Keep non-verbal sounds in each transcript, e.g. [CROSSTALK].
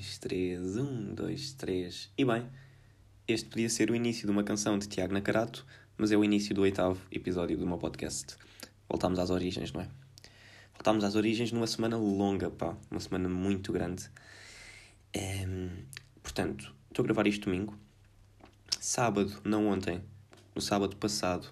dois, três, um, dois, três. E bem, este podia ser o início de uma canção de Tiago Nacarato, mas é o início do oitavo episódio do meu podcast. Voltámos às origens, não é? Voltámos às origens numa semana longa, pá. Uma semana muito grande. portanto, estou a gravar isto domingo. Sábado, não ontem, no sábado passado,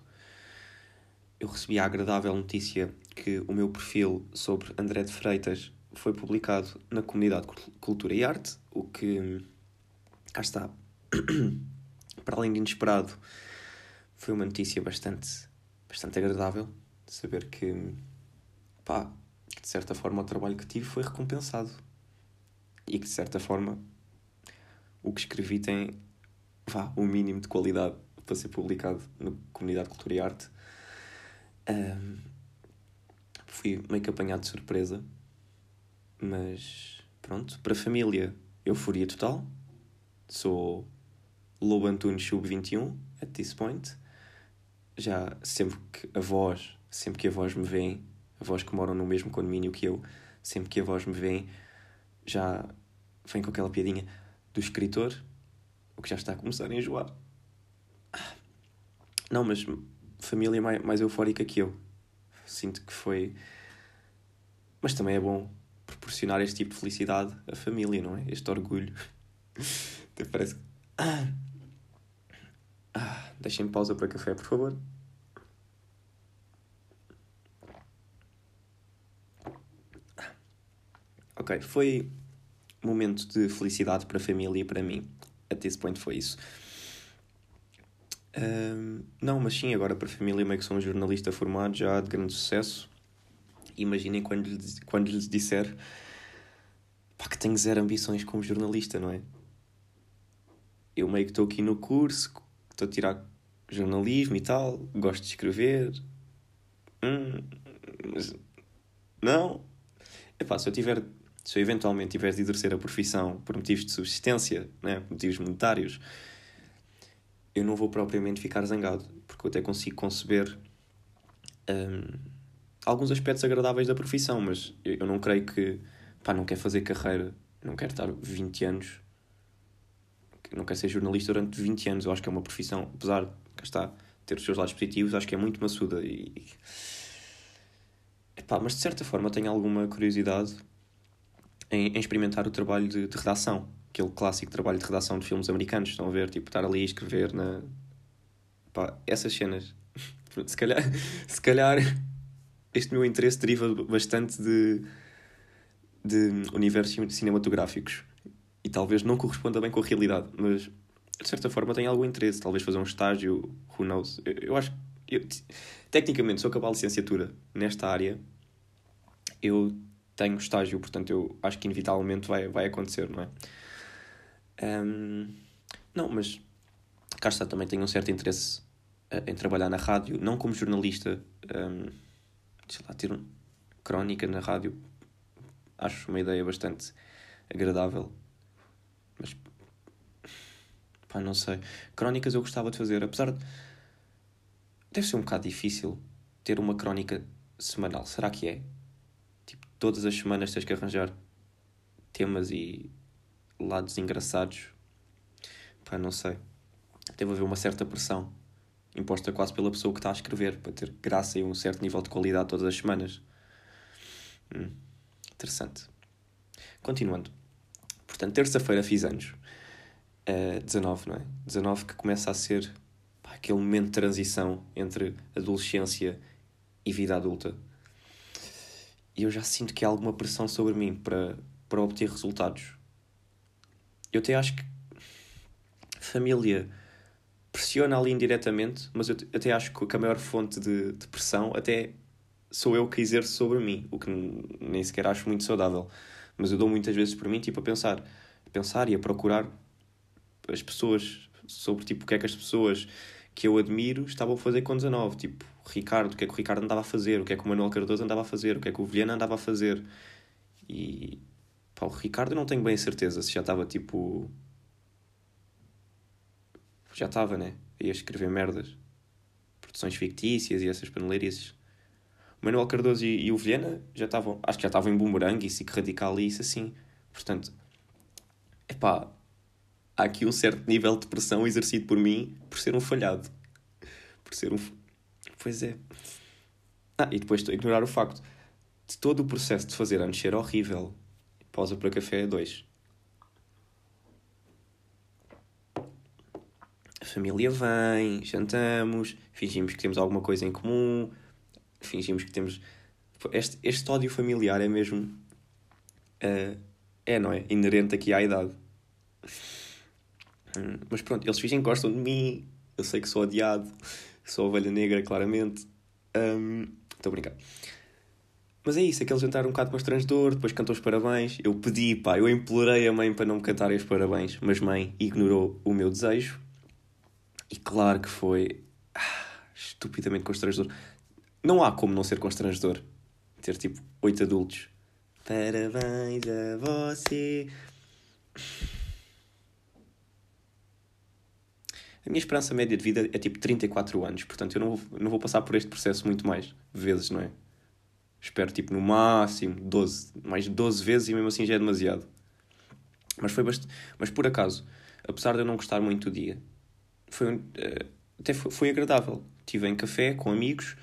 eu recebi a agradável notícia que o meu perfil sobre André de Freitas foi publicado na comunidade Cultura e Arte, o que cá está, [COUGHS] para além de inesperado, foi uma notícia bastante, bastante agradável saber que, pá, de certa forma o trabalho que tive foi recompensado. E que de certa forma o que escrevi tem vá, o um mínimo de qualidade para ser publicado na comunidade Cultura e Arte. Um, fui meio que apanhado de surpresa mas pronto, para a família, euforia total. Sou Lobo Antunes Sub-21, at this point. Já sempre que a voz, sempre que a voz me vem, a voz que moram no mesmo condomínio que eu, sempre que a voz me vem, já vem com aquela piadinha do escritor, o que já está a começar a enjoar. Não, mas família mais, mais eufórica que eu. Sinto que foi. Mas também é bom proporcionar este tipo de felicidade à família, não é? Este orgulho. [LAUGHS] Até parece que. Ah. Ah, deixem pausa para café, por favor. Ok, foi um momento de felicidade para a família e para mim. Até esse ponto foi isso. Um, não, mas sim, agora para a família, meio que sou um jornalista formado já de grande sucesso imaginem quando lhes, quando lhes disser pá, que tenho zero ambições como jornalista, não é? Eu meio que estou aqui no curso, estou a tirar jornalismo e tal, gosto de escrever. Hum, mas não. Epá, se eu tiver, se eu eventualmente tiver de exercer a profissão por motivos de subsistência, né, motivos monetários, eu não vou propriamente ficar zangado, porque eu até consigo conceber hum, alguns aspectos agradáveis da profissão, mas eu, não creio que, pá, não quer fazer carreira, não quero estar 20 anos, não quero ser jornalista durante 20 anos, eu acho que é uma profissão, apesar de, cá está, ter os seus lados positivos, acho que é muito maçuda e... Epá, mas de certa forma tenho alguma curiosidade em, em experimentar o trabalho de, de, redação, aquele clássico trabalho de redação de filmes americanos, estão a ver, tipo, estar ali a escrever na... Epá, essas cenas, [LAUGHS] se calhar, se calhar este meu interesse deriva bastante de, de universos cinematográficos e talvez não corresponda bem com a realidade, mas de certa forma tenho algum interesse, talvez fazer um estágio, who knows. Eu, eu acho que, tecnicamente, se eu acabar a licenciatura nesta área, eu tenho estágio, portanto, eu acho que inevitavelmente vai, vai acontecer, não é? Um, não, mas cá está, também tenho um certo interesse eh, em trabalhar na rádio, não como jornalista. Um, sei lá, ter um, crónica na rádio, acho uma ideia bastante agradável. Mas, pá, não sei. Crónicas eu gostava de fazer, apesar de. Deve ser um bocado difícil ter uma crónica semanal. Será que é? Tipo, todas as semanas tens que arranjar temas e lados engraçados. Pá, não sei. Deve haver uma certa pressão imposta quase pela pessoa que está a escrever, para ter graça e um certo nível de qualidade todas as semanas. Hum, interessante. Continuando. Portanto, terça-feira fiz anos. Uh, 19, não é? 19 que começa a ser pá, aquele momento de transição entre adolescência e vida adulta. E eu já sinto que há alguma pressão sobre mim para, para obter resultados. Eu até acho que família pressiona ali indiretamente, mas eu até acho que a maior fonte de, de pressão até sou eu que exerço sobre mim, o que nem sequer acho muito saudável. Mas eu dou muitas vezes por mim, tipo, a pensar, a pensar e a procurar as pessoas sobre, tipo, o que é que as pessoas que eu admiro estavam a fazer com 19. Tipo, Ricardo, o que é que o Ricardo andava a fazer, o que é que o Manuel Cardoso andava a fazer, o que é que o Vilhena andava a fazer. E, pá, o Ricardo eu não tenho bem certeza se já estava, tipo, já estava, né? Ia escrever merdas. Produções fictícias e essas paneleiras. O Manuel Cardoso e, e o Viena já estavam, acho que já estavam em Boomerang e SIC Radical e isso assim. Portanto, epá, há aqui um certo nível de pressão exercido por mim por ser um falhado. Por ser um. Pois é. Ah, e depois estou a ignorar o facto de todo o processo de fazer antes ser horrível. Pausa para café 2. Família vem, jantamos, fingimos que temos alguma coisa em comum, fingimos que temos. Este, este ódio familiar é mesmo. Uh, é, não é? Inerente aqui à idade. Hum, mas pronto, eles fingem que gostam de mim, eu sei que sou odiado, sou ovelha negra, claramente. Estou um, a brincar. Mas é isso, aquele jantar um bocado constrangedor, depois cantou os parabéns. Eu pedi, pá, eu implorei a mãe para não me cantarem os parabéns, mas mãe ignorou o meu desejo. E claro que foi ah, estupidamente constrangedor. Não há como não ser constrangedor. Ter tipo oito adultos. Parabéns a você. A minha esperança média de vida é tipo 34 anos, portanto eu não vou, não vou passar por este processo muito mais vezes, não é? Espero tipo no máximo 12, mais de 12 vezes e mesmo assim já é demasiado. Mas foi bastante. Mas por acaso, apesar de eu não gostar muito do dia, foi, uh, até foi, foi agradável. Estive em café com amigos,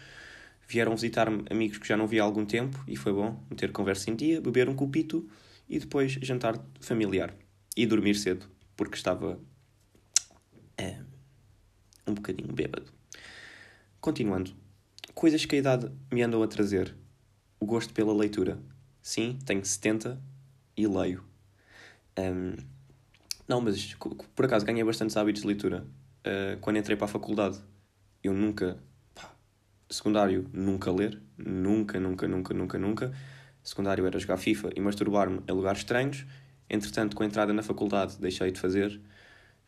vieram visitar-me amigos que já não via há algum tempo e foi bom meter conversa em dia, beber um copito e depois jantar familiar e dormir cedo, porque estava é, um bocadinho bêbado. Continuando, coisas que a idade me andou a trazer. O gosto pela leitura. Sim, tenho 70 e leio. Um, não, mas por acaso ganhei bastantes hábitos de leitura uh, quando entrei para a faculdade. Eu nunca, pá, secundário, nunca ler, nunca, nunca, nunca, nunca, nunca. Secundário era jogar FIFA e masturbar-me a lugares estranhos. Entretanto, com a entrada na faculdade, deixei de fazer,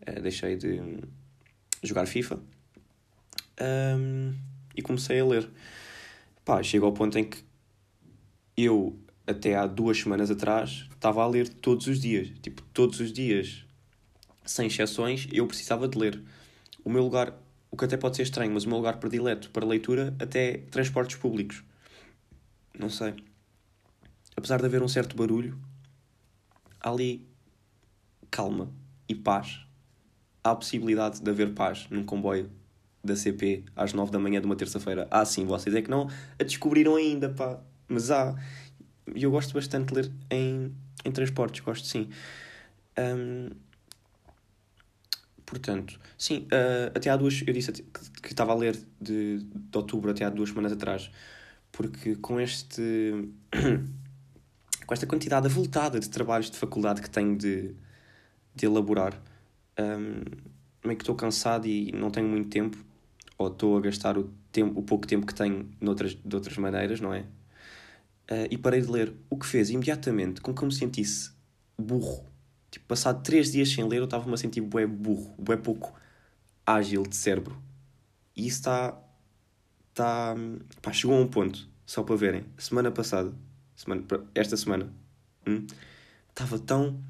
uh, deixei de um, jogar FIFA um, e comecei a ler. Pá, chego ao ponto em que eu, até há duas semanas atrás, estava a ler todos os dias. Tipo, todos os dias, sem exceções, eu precisava de ler o meu lugar, o que até pode ser estranho, mas o meu lugar predileto para leitura até é transportes públicos. Não sei. Apesar de haver um certo barulho, há ali calma e paz. Há a possibilidade de haver paz num comboio da CP às 9 da manhã de uma terça-feira. Ah, sim, vocês é que não a descobriram ainda, pá. Mas há. E eu gosto bastante de ler em, em transportes, gosto sim. Um, Portanto, sim, uh, até há duas. Eu disse que, estava a ler de, de outubro até há duas semanas atrás, porque com este. [CLEARS THROAT] com esta quantidade avultada de trabalhos de faculdade que tenho de, de elaborar, um, meio que estou cansado e não tenho muito tempo, ou estou a gastar o, tempo, o pouco tempo que tenho noutras, de outras maneiras, não é? Uh, e parei de ler, o que fez imediatamente com que eu me sentisse burro Tipo, passado três dias sem ler, eu estava-me a sentir bué burro, bué pouco ágil de cérebro. E isso está. Tá, pá, chegou a um ponto, só para verem. Semana passada, semana, esta semana, hum, estava tão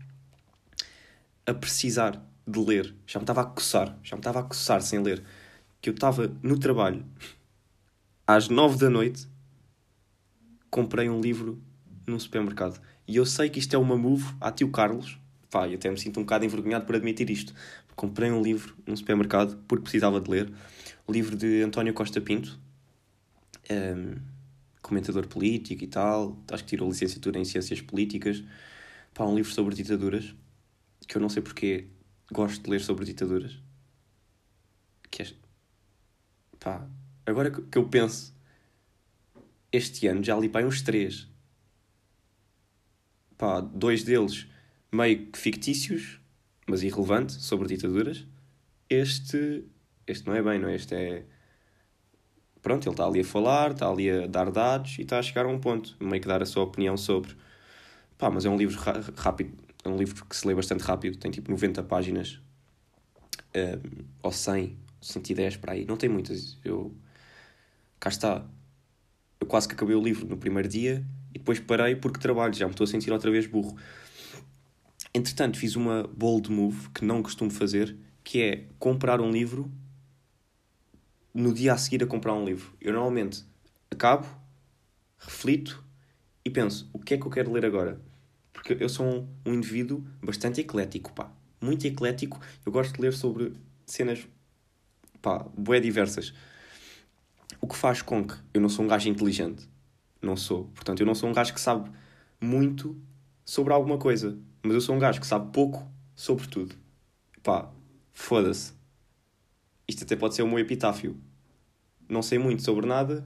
a precisar de ler, já me estava a coçar, já me estava a coçar sem ler, que eu estava no trabalho às nove da noite, comprei um livro num supermercado. E eu sei que isto é uma move a tio Carlos, pá, e até me sinto um bocado envergonhado por admitir isto. Comprei um livro num supermercado porque precisava de ler. O livro de António Costa Pinto, um, ehm, comentador político e tal. Acho que tirou licenciatura em Ciências Políticas. Pá, um livro sobre ditaduras, que eu não sei porque gosto de ler sobre ditaduras. Que é... Pá, agora que eu penso, este ano já li pá, uns três. Pá, dois deles meio que fictícios, mas irrelevante, sobre ditaduras. Este, este não é bem, não é? Este é. Pronto, ele está ali a falar, está ali a dar dados e está a chegar a um ponto, meio que dar a sua opinião sobre. Pá, mas é um livro rápido, é um livro que se lê bastante rápido, tem tipo 90 páginas, um, eh, ou 100, 110 para aí, não tem muitas. Eu. Cá está. Eu quase que acabei o livro no primeiro dia e depois parei porque trabalho, já me estou a sentir outra vez burro. Entretanto, fiz uma bold move que não costumo fazer, que é comprar um livro no dia a seguir a comprar um livro. Eu normalmente acabo, reflito e penso: o que é que eu quero ler agora? Porque eu sou um, um indivíduo bastante eclético, pá. Muito eclético. Eu gosto de ler sobre cenas, pá, bué diversas. O que faz com que eu não sou um gajo inteligente. Não sou. Portanto, eu não sou um gajo que sabe muito sobre alguma coisa. Mas eu sou um gajo que sabe pouco sobre tudo. Pá, foda-se. Isto até pode ser o meu epitáfio. Não sei muito sobre nada,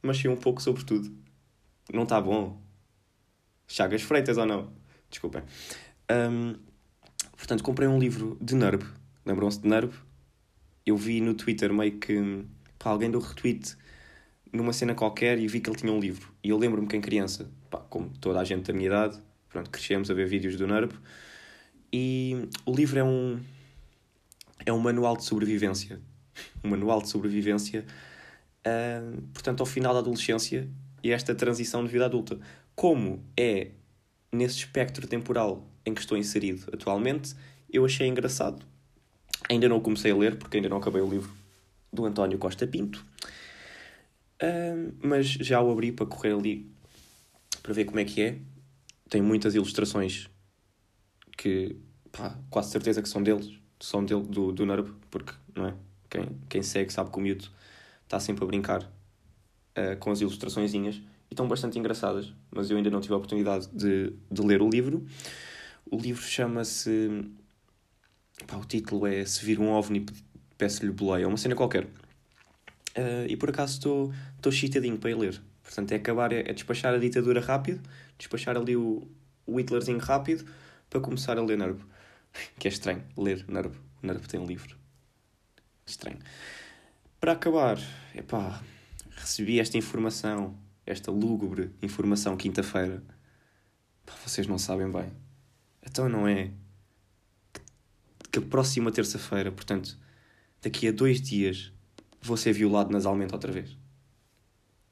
mas sei um pouco sobre tudo. Não está bom? Chagas Freitas ou não? Desculpem. Um, portanto, comprei um livro de Nerb. Lembram-se de Nerb? Eu vi no Twitter meio que pá, alguém deu retweet numa cena qualquer e vi que ele tinha um livro. E eu lembro-me que em criança, pá, como toda a gente da minha idade, pronto, crescemos a ver vídeos do Nerb. E o livro é um, é um manual de sobrevivência. [LAUGHS] Um manual de sobrevivência, uh, portanto, ao final da adolescência e esta transição de vida adulta. Como é nesse espectro temporal em que estou inserido atualmente, eu achei engraçado. Ainda não comecei a ler, porque ainda não acabei o livro do António Costa Pinto, uh, mas já o abri para correr ali para ver como é que é. Tem muitas ilustrações que, pá, quase certeza que são deles são dele, do, do Nerb, porque não é? quem, quem segue sabe que o miúdo está sempre a brincar uh, com as ilustraçõezinhas e estão bastante engraçadas, mas eu ainda não tive a oportunidade de, de ler o livro. O livro chama-se. O título é Se Vir um OVNI, peço-lhe boleia, é uma cena qualquer. Uh, e por acaso estou, chitadinho para ir ler. Portanto, é acabar, é, é despachar a ditadura rápido, despachar ali o, o Hitlerzinho rápido, para começar a ler Nervo [LAUGHS] que é estranho ler Nervo. Nervo tem um livro. Estranho. Para acabar, epá, recebi esta informação, esta lúgubre informação quinta-feira. Vocês não sabem bem. Então não é que a próxima terça-feira, portanto, daqui a dois dias, vou ser violado nasalmente outra vez.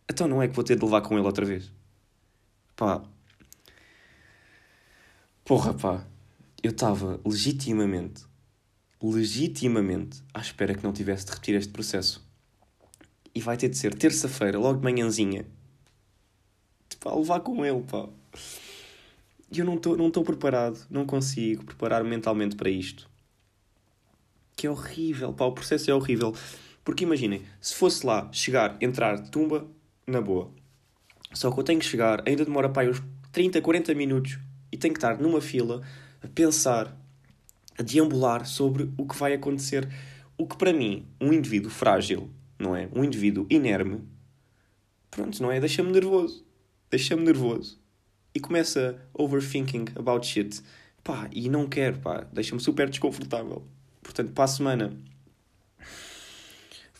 Então não é que vou ter de levar com ele outra vez. Pá. Porra, pá eu estava legitimamente, legitimamente à espera que não tivesse de repetir este processo. E vai ter de ser terça-feira, logo de manhãzinha, para levar com ele, pá. E eu não estou não preparado, não consigo preparar mentalmente para isto. Que é horrível, pá, o processo é horrível. Porque imaginem, se fosse lá, chegar, entrar, tumba, na boa. Só que eu tenho que chegar, ainda demora para uns 30, 40 minutos e tenho que estar numa fila a pensar, a deambular sobre o que vai acontecer. O que para mim, um indivíduo frágil, não é? Um indivíduo inerme, pronto, não é? Deixa-me nervoso. Deixa-me nervoso. E começa overthinking about shit. Pá, e não quero, pá. Deixa-me super desconfortável. Portanto, para a semana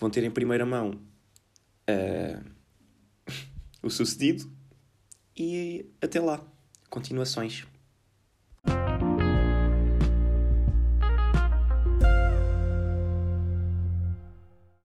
vão ter em primeira mão uh, o sucedido e até lá. Continuações.